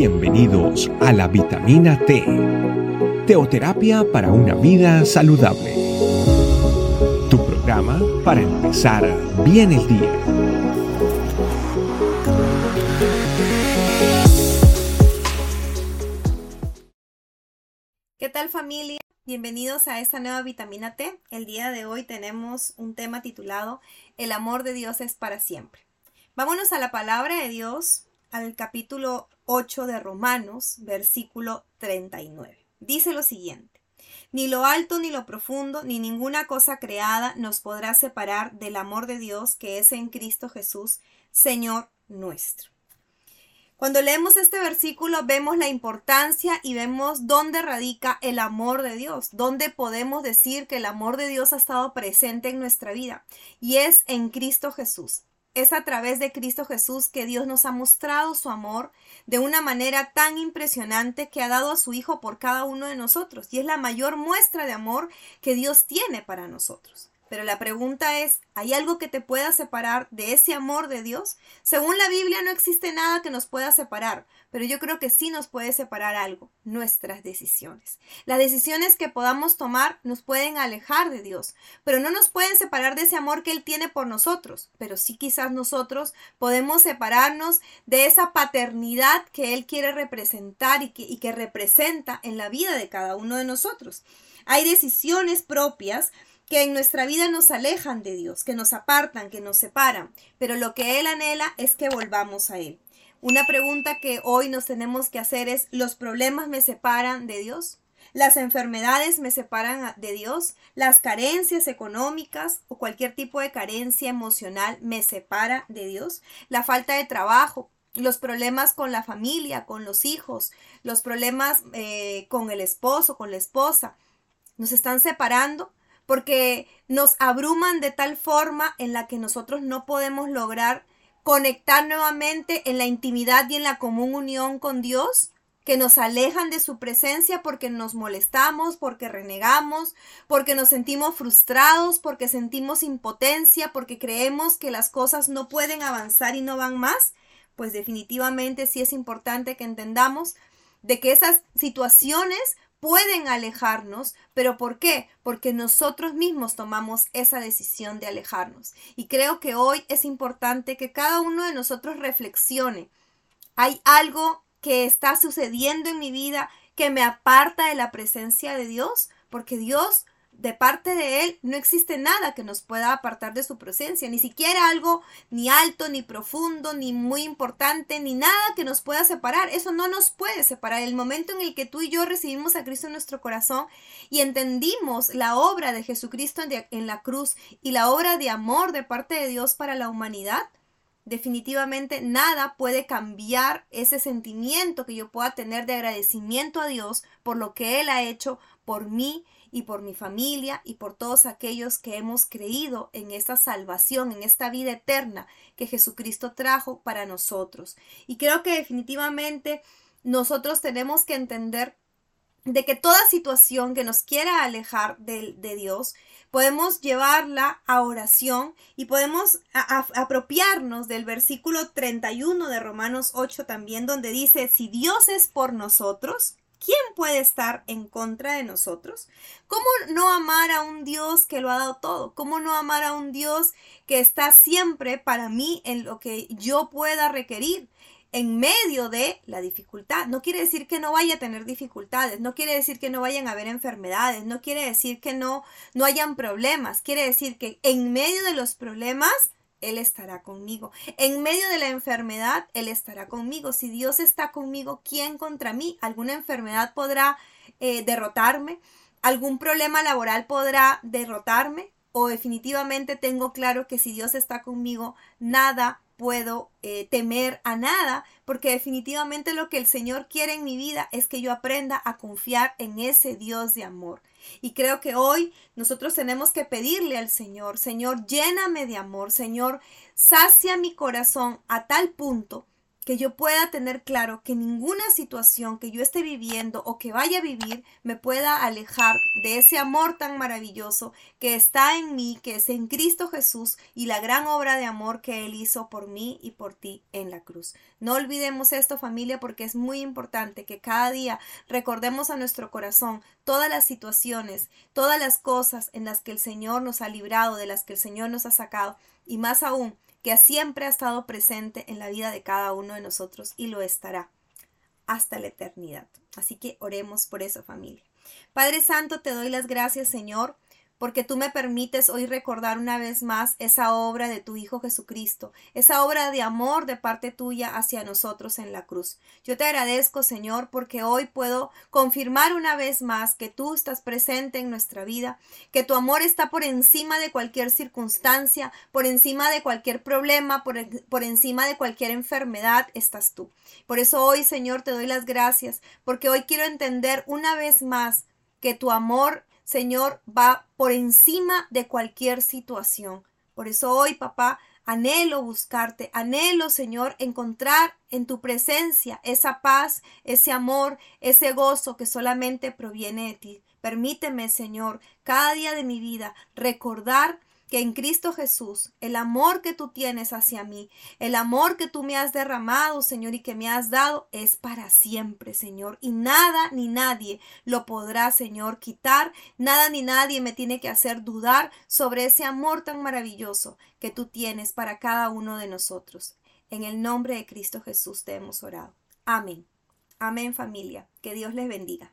Bienvenidos a la vitamina T, teoterapia para una vida saludable. Tu programa para empezar bien el día. ¿Qué tal familia? Bienvenidos a esta nueva vitamina T. El día de hoy tenemos un tema titulado El amor de Dios es para siempre. Vámonos a la palabra de Dios, al capítulo 8 de Romanos, versículo 39. Dice lo siguiente. Ni lo alto ni lo profundo, ni ninguna cosa creada nos podrá separar del amor de Dios que es en Cristo Jesús, Señor nuestro. Cuando leemos este versículo vemos la importancia y vemos dónde radica el amor de Dios, dónde podemos decir que el amor de Dios ha estado presente en nuestra vida y es en Cristo Jesús. Es a través de Cristo Jesús que Dios nos ha mostrado su amor de una manera tan impresionante que ha dado a su Hijo por cada uno de nosotros. Y es la mayor muestra de amor que Dios tiene para nosotros. Pero la pregunta es, ¿hay algo que te pueda separar de ese amor de Dios? Según la Biblia no existe nada que nos pueda separar, pero yo creo que sí nos puede separar algo, nuestras decisiones. Las decisiones que podamos tomar nos pueden alejar de Dios, pero no nos pueden separar de ese amor que Él tiene por nosotros, pero sí quizás nosotros podemos separarnos de esa paternidad que Él quiere representar y que, y que representa en la vida de cada uno de nosotros. Hay decisiones propias que en nuestra vida nos alejan de Dios, que nos apartan, que nos separan, pero lo que Él anhela es que volvamos a Él. Una pregunta que hoy nos tenemos que hacer es, ¿los problemas me separan de Dios? ¿Las enfermedades me separan de Dios? ¿Las carencias económicas o cualquier tipo de carencia emocional me separa de Dios? ¿La falta de trabajo? los problemas con la familia, con los hijos, los problemas eh, con el esposo, con la esposa, nos están separando porque nos abruman de tal forma en la que nosotros no podemos lograr conectar nuevamente en la intimidad y en la común unión con Dios, que nos alejan de su presencia porque nos molestamos, porque renegamos, porque nos sentimos frustrados, porque sentimos impotencia, porque creemos que las cosas no pueden avanzar y no van más, pues definitivamente sí es importante que entendamos de que esas situaciones pueden alejarnos, pero ¿por qué? Porque nosotros mismos tomamos esa decisión de alejarnos. Y creo que hoy es importante que cada uno de nosotros reflexione. ¿Hay algo que está sucediendo en mi vida que me aparta de la presencia de Dios? Porque Dios de parte de Él no existe nada que nos pueda apartar de su presencia, ni siquiera algo ni alto, ni profundo, ni muy importante, ni nada que nos pueda separar. Eso no nos puede separar. El momento en el que tú y yo recibimos a Cristo en nuestro corazón y entendimos la obra de Jesucristo en la cruz y la obra de amor de parte de Dios para la humanidad, definitivamente nada puede cambiar ese sentimiento que yo pueda tener de agradecimiento a Dios por lo que Él ha hecho por mí y por mi familia y por todos aquellos que hemos creído en esta salvación, en esta vida eterna que Jesucristo trajo para nosotros. Y creo que definitivamente nosotros tenemos que entender de que toda situación que nos quiera alejar de, Dios, podemos llevarla a oración y podemos apropiarnos del versículo 31 de Romanos 8 también, donde dice, si Dios es por nosotros, ¿Quién puede estar en contra de nosotros? ¿Cómo no amar a un Dios que lo ha dado todo? ¿Cómo no amar a un Dios que está siempre para mí en lo que yo pueda requerir? En medio de la dificultad. No quiere decir que no vaya a tener dificultades, no quiere decir que no vayan a haber enfermedades, no quiere decir que no, no hayan problemas, quiere decir que en medio de los problemas él estará conmigo. En medio de la enfermedad, Él estará conmigo. Si Dios está conmigo, ¿quién contra mí? ¿Alguna enfermedad podrá eh, derrotarme? ¿Algún problema laboral podrá derrotarme? O definitivamente tengo claro que si Dios está conmigo, nada puedo eh, temer a nada, porque definitivamente lo que el Señor quiere en mi vida es que yo aprenda a confiar en ese Dios de amor. Y creo que hoy nosotros tenemos que pedirle al Señor, Señor, lléname de amor, Señor, sacia mi corazón a tal punto que yo pueda tener claro que ninguna situación que yo esté viviendo o que vaya a vivir me pueda alejar de ese amor tan maravilloso que está en mí, que es en Cristo Jesús y la gran obra de amor que Él hizo por mí y por ti en la cruz. No olvidemos esto familia porque es muy importante que cada día recordemos a nuestro corazón todas las situaciones, todas las cosas en las que el Señor nos ha librado, de las que el Señor nos ha sacado y más aún que siempre ha estado presente en la vida de cada uno de nosotros y lo estará hasta la eternidad. Así que oremos por eso familia. Padre Santo, te doy las gracias Señor porque tú me permites hoy recordar una vez más esa obra de tu Hijo Jesucristo, esa obra de amor de parte tuya hacia nosotros en la cruz. Yo te agradezco, Señor, porque hoy puedo confirmar una vez más que tú estás presente en nuestra vida, que tu amor está por encima de cualquier circunstancia, por encima de cualquier problema, por, por encima de cualquier enfermedad, estás tú. Por eso hoy, Señor, te doy las gracias, porque hoy quiero entender una vez más que tu amor Señor, va por encima de cualquier situación. Por eso hoy, papá, anhelo buscarte, anhelo, Señor, encontrar en tu presencia esa paz, ese amor, ese gozo que solamente proviene de ti. Permíteme, Señor, cada día de mi vida recordar que en Cristo Jesús, el amor que tú tienes hacia mí, el amor que tú me has derramado, Señor, y que me has dado, es para siempre, Señor. Y nada ni nadie lo podrá, Señor, quitar. Nada ni nadie me tiene que hacer dudar sobre ese amor tan maravilloso que tú tienes para cada uno de nosotros. En el nombre de Cristo Jesús te hemos orado. Amén. Amén familia. Que Dios les bendiga.